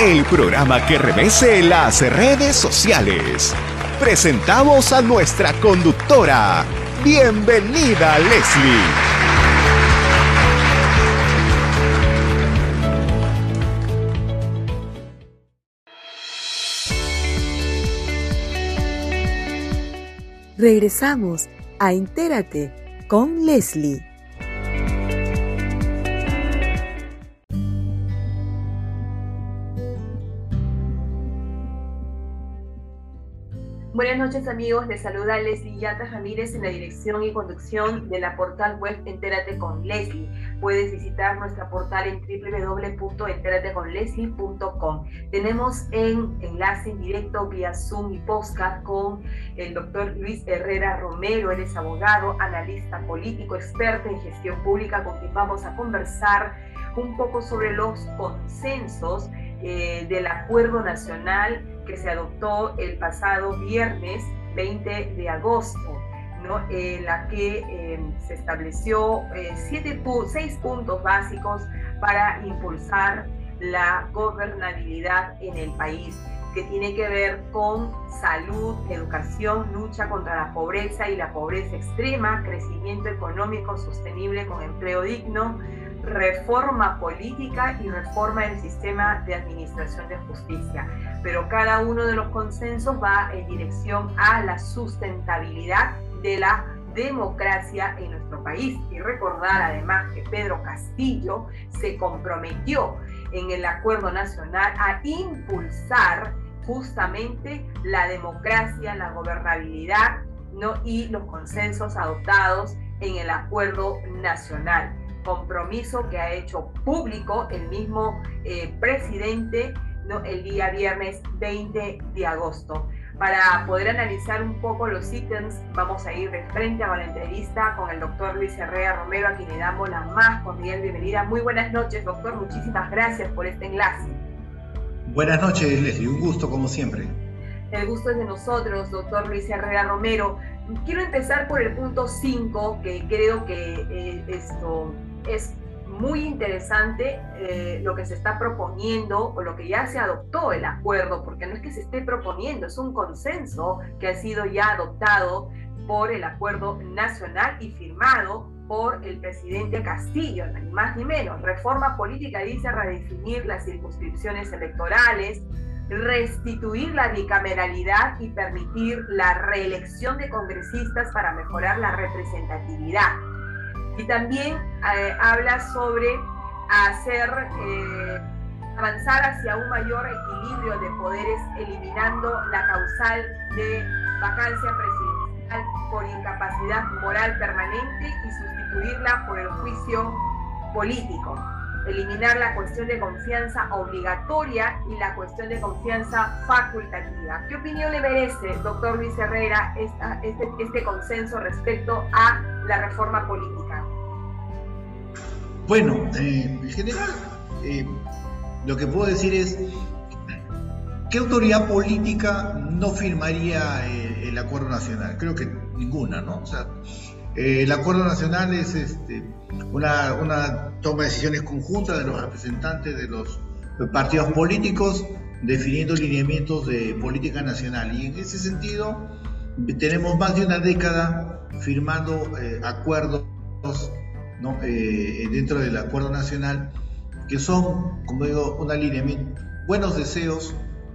El programa que revese las redes sociales. Presentamos a nuestra conductora. Bienvenida, Leslie. Regresamos a Entérate con Leslie. Buenas noches amigos, les saluda Leslie Yata Ramírez en la dirección y conducción de la portal web Entérate con Leslie. Puedes visitar nuestra portal en www.enterateconleslie.com. Tenemos en enlace en directo vía Zoom y podcast con el doctor Luis Herrera Romero, él es abogado, analista político, experto en gestión pública, con quien vamos a conversar un poco sobre los consensos eh, del Acuerdo Nacional que se adoptó el pasado viernes 20 de agosto, ¿no? en la que em, se estableció eh, siete, seis puntos básicos para impulsar la gobernabilidad en el país que tiene que ver con salud, educación, lucha contra la pobreza y la pobreza extrema, crecimiento económico sostenible con empleo digno, reforma política y reforma del sistema de administración de justicia. Pero cada uno de los consensos va en dirección a la sustentabilidad de la democracia en nuestro país. Y recordar además que Pedro Castillo se comprometió en el acuerdo nacional a impulsar justamente la democracia, la gobernabilidad y los consensos adoptados en el acuerdo nacional compromiso que ha hecho público el mismo eh, presidente ¿no? el día viernes 20 de agosto. Para poder analizar un poco los ítems, vamos a ir de frente a la entrevista con el doctor Luis Herrera Romero, a quien le damos la más cordial bienvenida. Muy buenas noches, doctor. Muchísimas gracias por este enlace. Buenas noches, Leslie. Un gusto, como siempre. El gusto es de nosotros, doctor Luis Herrera Romero. Quiero empezar por el punto 5, que creo que eh, esto es muy interesante eh, lo que se está proponiendo o lo que ya se adoptó el acuerdo, porque no es que se esté proponiendo, es un consenso que ha sido ya adoptado por el acuerdo nacional y firmado por el presidente Castillo, ni más ni menos. Reforma política dice redefinir las circunscripciones electorales, restituir la bicameralidad y permitir la reelección de congresistas para mejorar la representatividad y también eh, habla sobre hacer eh, avanzar hacia un mayor equilibrio de poderes, eliminando la causal de vacancia presidencial por incapacidad moral permanente y sustituirla por el juicio político eliminar la cuestión de confianza obligatoria y la cuestión de confianza facultativa. ¿Qué opinión le merece, doctor Luis Herrera, este, este, consenso respecto a la reforma política? Bueno, eh, en general, eh, lo que puedo decir es, ¿qué autoridad política no firmaría eh, el acuerdo nacional? Creo que ninguna, ¿no? O sea, el acuerdo nacional es este, una, toma de decisiones conjuntas de los representantes de los partidos políticos definiendo lineamientos de política nacional. Y en ese sentido, tenemos más de una década firmando acuerdos eh, dentro del acuerdo nacional que son, como digo, un alineamiento, buenos deseos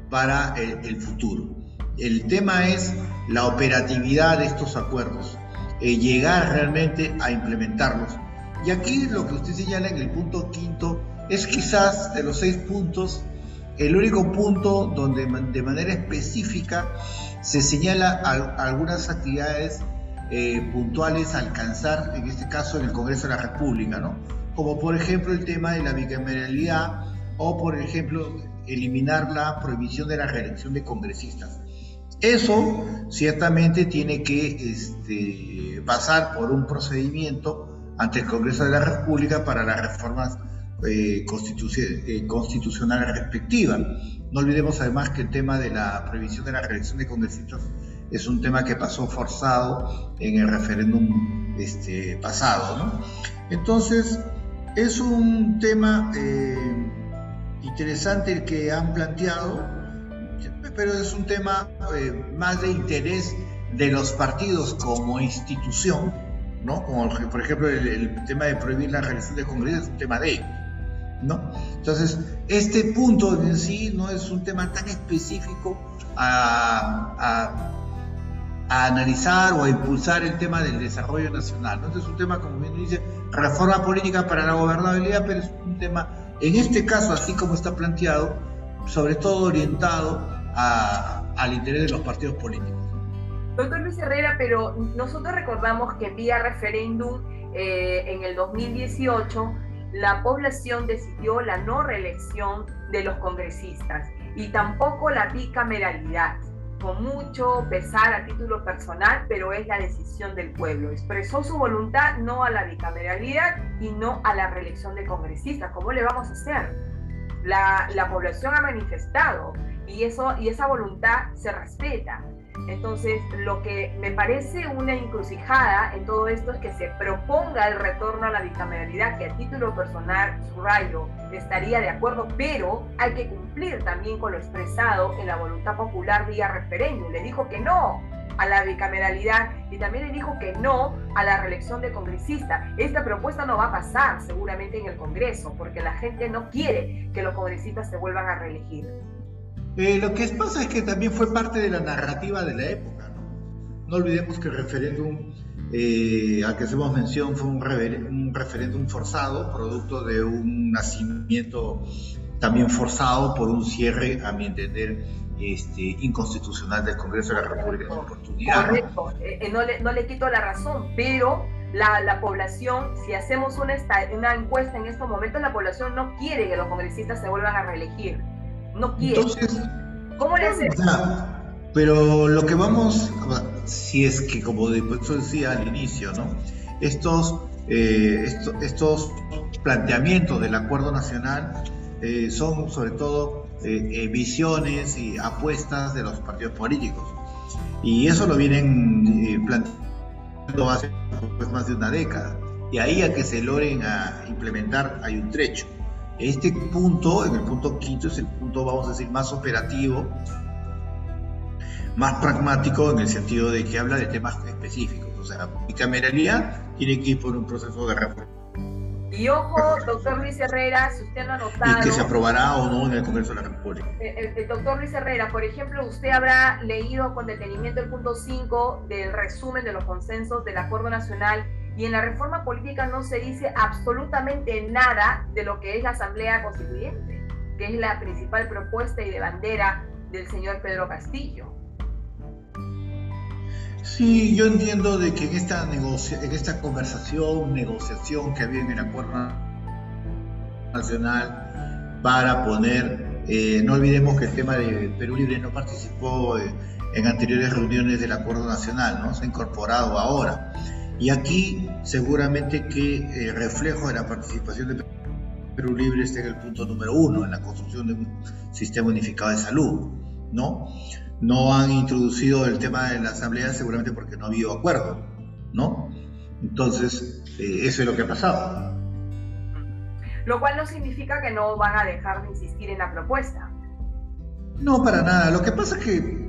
para el, futuro. El tema es la operatividad de estos acuerdos, eh, llegar realmente a implementarlos y aquí lo que usted señala en el punto quinto es quizás de los seis puntos el único punto donde de manera específica se señala algunas actividades eh, puntuales a alcanzar, en este caso en el Congreso de la República, ¿no? Como por ejemplo el tema de la bicameralidad o por ejemplo eliminar la prohibición de la reelección de congresistas. Eso ciertamente tiene que este, pasar por un procedimiento ante el Congreso de la República para las reformas eh, eh, constitucionales respectivas. No olvidemos además que el tema de la previsión de la reelección de congresistas es un tema que pasó forzado en el referéndum este, pasado. Entonces, es un tema eh, interesante el que han planteado, pero es un tema eh, más de interés de los partidos como institución, ¿no? Como por ejemplo el, tema de prohibir la realización de congresos es un tema de ellos, ¿no? Entonces, este punto en sí no es un tema tan específico a, analizar o a impulsar el tema del desarrollo nacional. Este es un tema, como bien dice, reforma política para la gobernabilidad, pero es un tema, en este caso, así como está planteado, sobre todo orientado al interés de los partidos políticos. Doctor Luis Herrera, pero nosotros recordamos que vía referéndum eh, en el 2018 la población decidió la no reelección de los congresistas y tampoco la bicameralidad con mucho pesar a título personal, pero es la decisión del pueblo. Expresó su voluntad no a la bicameralidad y no a la reelección de congresistas. ¿Cómo le vamos a hacer? La, la población ha manifestado y, eso, y esa voluntad se respeta. Entonces, lo que me parece una encrucijada en todo esto es que se proponga el retorno a la bicameralidad, que a título personal, subrayo, estaría de acuerdo, pero hay que cumplir también con lo expresado en la voluntad popular vía referéndum. Le dijo que no a la bicameralidad y también le dijo que no a la reelección de congresista. Esta propuesta no va a pasar seguramente en el Congreso, porque la gente no quiere que los congresistas se vuelvan a reelegir. Eh, lo que pasa es que también fue parte de la narrativa de la época. No, no olvidemos que el referéndum eh, al que hacemos mención fue un, un, referéndum forzado, producto de un nacimiento también forzado por un cierre, a mi entender, este, inconstitucional del Congreso de la República en oportunidad. Correcto, eh, no, le, no, le, quito la razón, pero la, la población, si hacemos una, una encuesta en estos momentos, la población no quiere que los congresistas se vuelvan a reelegir no quiere. Entonces, ¿Cómo le haces? pero lo que vamos, si es que como después decía al inicio, ¿no? Estos, eh, estos, planteamientos del acuerdo nacional eh, son sobre todo eh, visiones y apuestas de los partidos políticos. Y eso lo vienen planteando hace pues, más de una década. Y ahí a que se logren a implementar hay un trecho. Este punto, en el punto quinto, es el punto, vamos a decir, más operativo, más pragmático en el sentido de que habla de temas específicos. O sea, la bicameralidad tiene que ir por un proceso de reforma. Y ojo, doctor Luis Herrera, si usted no ha notado... Y que se aprobará o no en el Congreso de la República. El, eh, el, eh, doctor Luis Herrera, por ejemplo, usted habrá leído con detenimiento el punto 5 del resumen de los consensos del Acuerdo Nacional y en la reforma política no se dice absolutamente nada de lo que es la Asamblea Constituyente, que es la principal propuesta y de bandera del señor Pedro Castillo. Sí, yo entiendo de que en esta, negocia en esta conversación, negociación que había en el acuerdo nacional para poner, eh, no olvidemos que el tema de Perú Libre no participó eh, en anteriores reuniones del acuerdo nacional, ¿no? Se ha incorporado ahora. Y aquí seguramente que el eh, reflejo de la participación de Perú Libre está en el punto número uno, en la construcción de un sistema unificado de salud, ¿no? No han introducido el tema de la asamblea seguramente porque no ha habido acuerdo, ¿no? Entonces, eh, eso es lo que ha pasado. Lo cual no significa que no van a dejar de insistir en la propuesta. No, para nada. Lo que pasa es que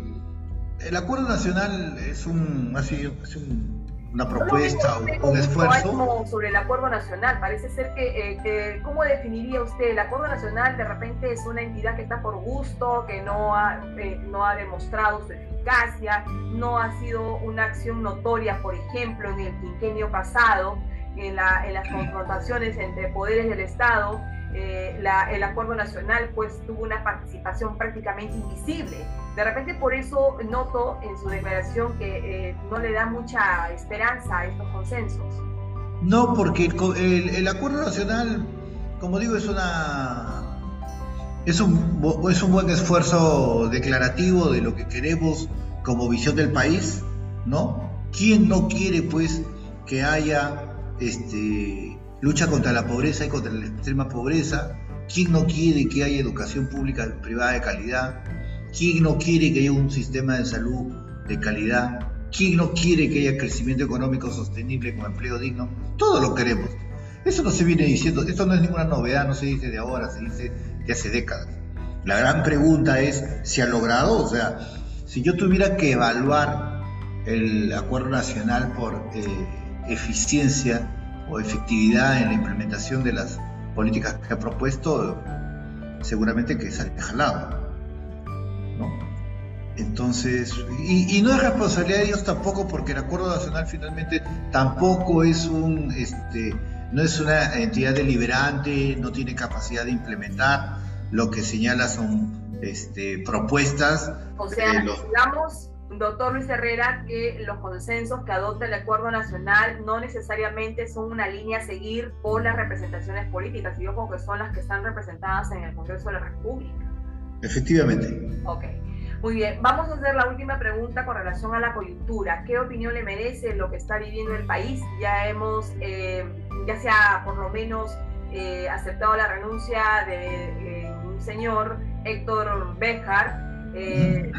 el acuerdo nacional es un, ha sido, es un una propuesta o un esfuerzo. sobre el acuerdo nacional, parece ser eh, que, ¿cómo definiría usted? El acuerdo nacional de repente es una entidad que está por gusto, que no ha, eh, no ha demostrado su eficacia, no ha sido una acción notoria, por ejemplo, en el quinquenio pasado, en, la, en las confrontaciones entre poderes del Estado. Eh, el acuerdo nacional pues tuvo una participación prácticamente invisible. De repente por eso noto en su declaración que eh, no le da mucha esperanza a estos consensos. No, porque el, el, acuerdo nacional, como digo, es una es un, es un buen esfuerzo declarativo de lo que queremos como visión del país, ¿no? ¿Quién no quiere pues que haya este, lucha contra la pobreza y contra la extrema pobreza? ¿Quién no quiere que haya educación pública privada de calidad? ¿Quién no quiere que haya un sistema de salud de calidad? ¿Quién no quiere que haya crecimiento económico sostenible con empleo digno? Todos lo queremos. Eso no se viene diciendo, esto no es ninguna novedad, no se dice de ahora, se dice de hace décadas. La gran pregunta es, ¿se ha logrado? O sea, si yo tuviera que evaluar el acuerdo nacional por eh, eficiencia o efectividad en la implementación de las políticas que ha propuesto, seguramente que sale jalado. ¿no? Entonces, y, no es responsabilidad de ellos tampoco, porque el acuerdo nacional finalmente tampoco es un, este, no es una entidad deliberante, no tiene capacidad de implementar. Lo que señala son este, propuestas. O sea, digamos, doctor Luis Herrera, que los consensos que adopta el Acuerdo Nacional no necesariamente son una línea a seguir por las representaciones políticas, y ojo que son las que están representadas en el Congreso de la República. Efectivamente. Ok. Muy bien, vamos a hacer la última pregunta con relación a la coyuntura. ¿Qué opinión le merece lo que está viviendo el país? Ya hemos, eh, ya se ha por lo menos eh, aceptado la renuncia de eh, un señor, Héctor Bejar, eh,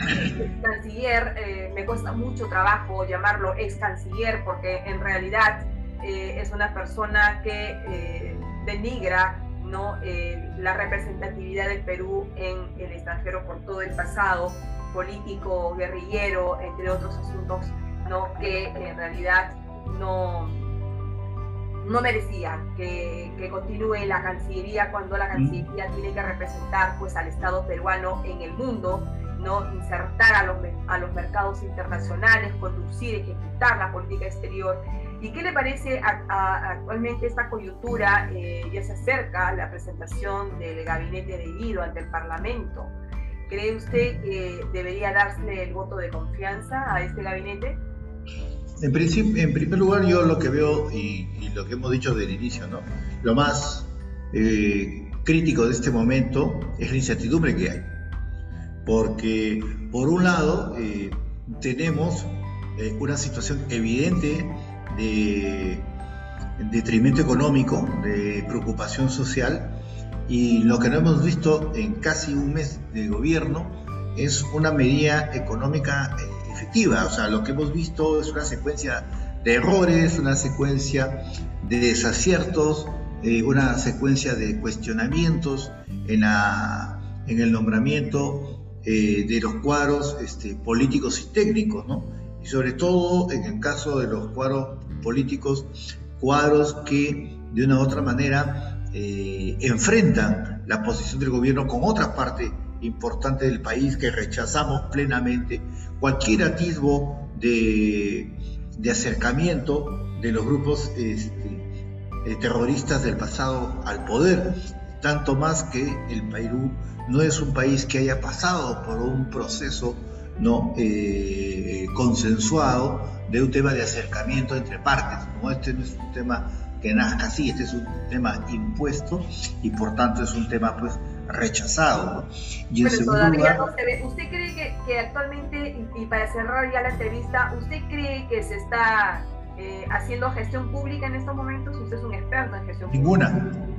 canciller, eh, me cuesta mucho trabajo llamarlo ex canciller porque en realidad eh, es una persona que eh, denigra ¿no? la representatividad del Perú en el extranjero por todo el pasado político, guerrillero, entre otros asuntos ¿no? que en realidad no, no merecía que, que, continúe la Cancillería cuando la Cancillería tiene que representar pues al Estado peruano en el mundo ¿no? insertar a los, a los mercados internacionales, conducir, ejecutar la política exterior. ¿Y qué le parece actualmente esta coyuntura? Eh, ya se acerca la presentación del gabinete de Guido ante el Parlamento. ¿Cree usted que debería darse el voto de confianza a este gabinete? En, en primer lugar, yo lo que veo y, lo que hemos dicho del inicio, ¿no? lo más eh, crítico de este momento es la incertidumbre que hay porque por un lado eh, tenemos eh, una situación evidente de detrimento económico, de preocupación social, y lo que no hemos visto en casi un mes de gobierno es una medida económica eh, efectiva, o sea, lo que hemos visto es una secuencia de errores, una secuencia de desaciertos, una secuencia de cuestionamientos en, la, en el nombramiento eh, de los cuadros este, políticos y técnicos, ¿no? Y sobre todo en el caso de los cuadros políticos, cuadros que de una u otra manera eh, enfrentan la posición del gobierno con otra parte importante del país que rechazamos plenamente cualquier atisbo de, de acercamiento de los grupos este, eh, terroristas del pasado al poder, tanto más que el Perú no es un país que haya pasado por un proceso ¿no? Eh, consensuado de un tema de acercamiento entre partes. ¿no? Este no es un tema que nazca así, este es un tema impuesto y por tanto es un tema pues rechazado. Y Pero todavía no se ve. ¿Usted cree que, actualmente, y, para cerrar ya la entrevista, ¿usted cree que se está eh, haciendo gestión pública en estos momentos? Usted es un experto en gestión pública. Ninguna.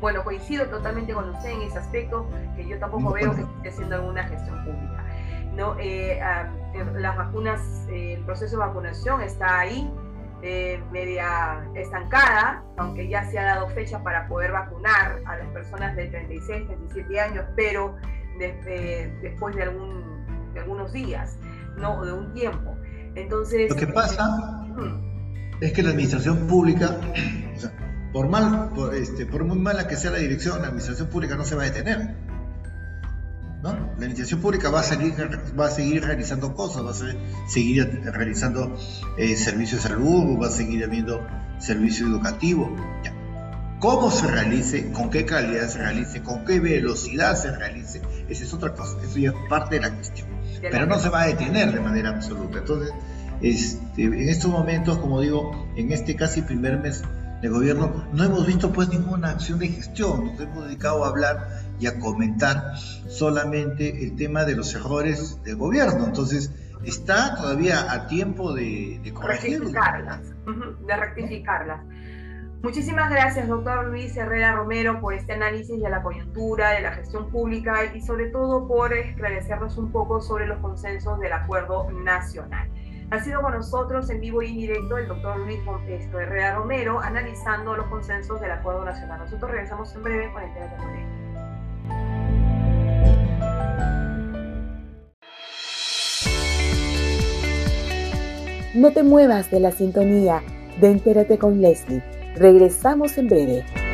Bueno, coincido totalmente con usted en ese aspecto, que yo tampoco veo que esté haciendo alguna gestión pública. ¿no? Eh, las vacunas, eh, el proceso de vacunación está ahí, eh, media estancada, aunque ya se ha dado fecha para poder vacunar a las personas de 36, 37 años, pero después de, algún, de algunos días, ¿no? O de un tiempo. Entonces... Lo que pasa es que la administración pública, por, mal, por, este, por muy mala que sea la dirección, la administración pública no se va a detener. ¿no? La administración pública va a, seguir, va a seguir realizando cosas, va a seguir realizando eh, servicios de salud, va a seguir habiendo servicio educativo. ¿Cómo se realice, con qué calidad se realice, con qué velocidad se realice? Esa es otra cosa, eso ya es parte de la cuestión. Pero no se va a detener de manera absoluta. Entonces, este, en estos momentos, como digo, en este casi primer mes de gobierno, no hemos visto pues ninguna acción de gestión, nos hemos dedicado a hablar y a comentar solamente el tema de los errores del gobierno. Entonces, está todavía a tiempo de, de Rectificarlas, de rectificarlas. Muchísimas gracias, doctor Luis Herrera Romero, por este análisis de la coyuntura, de la gestión pública y sobre todo por esclarecernos un poco sobre los consensos del acuerdo nacional. Ha sido con nosotros en vivo y directo el doctor Luis Montesto Herrera Romero analizando los consensos del acuerdo nacional. Nosotros regresamos en breve con el tema de No te muevas de la sintonía de Entérate con Leslie Regresamos en breve.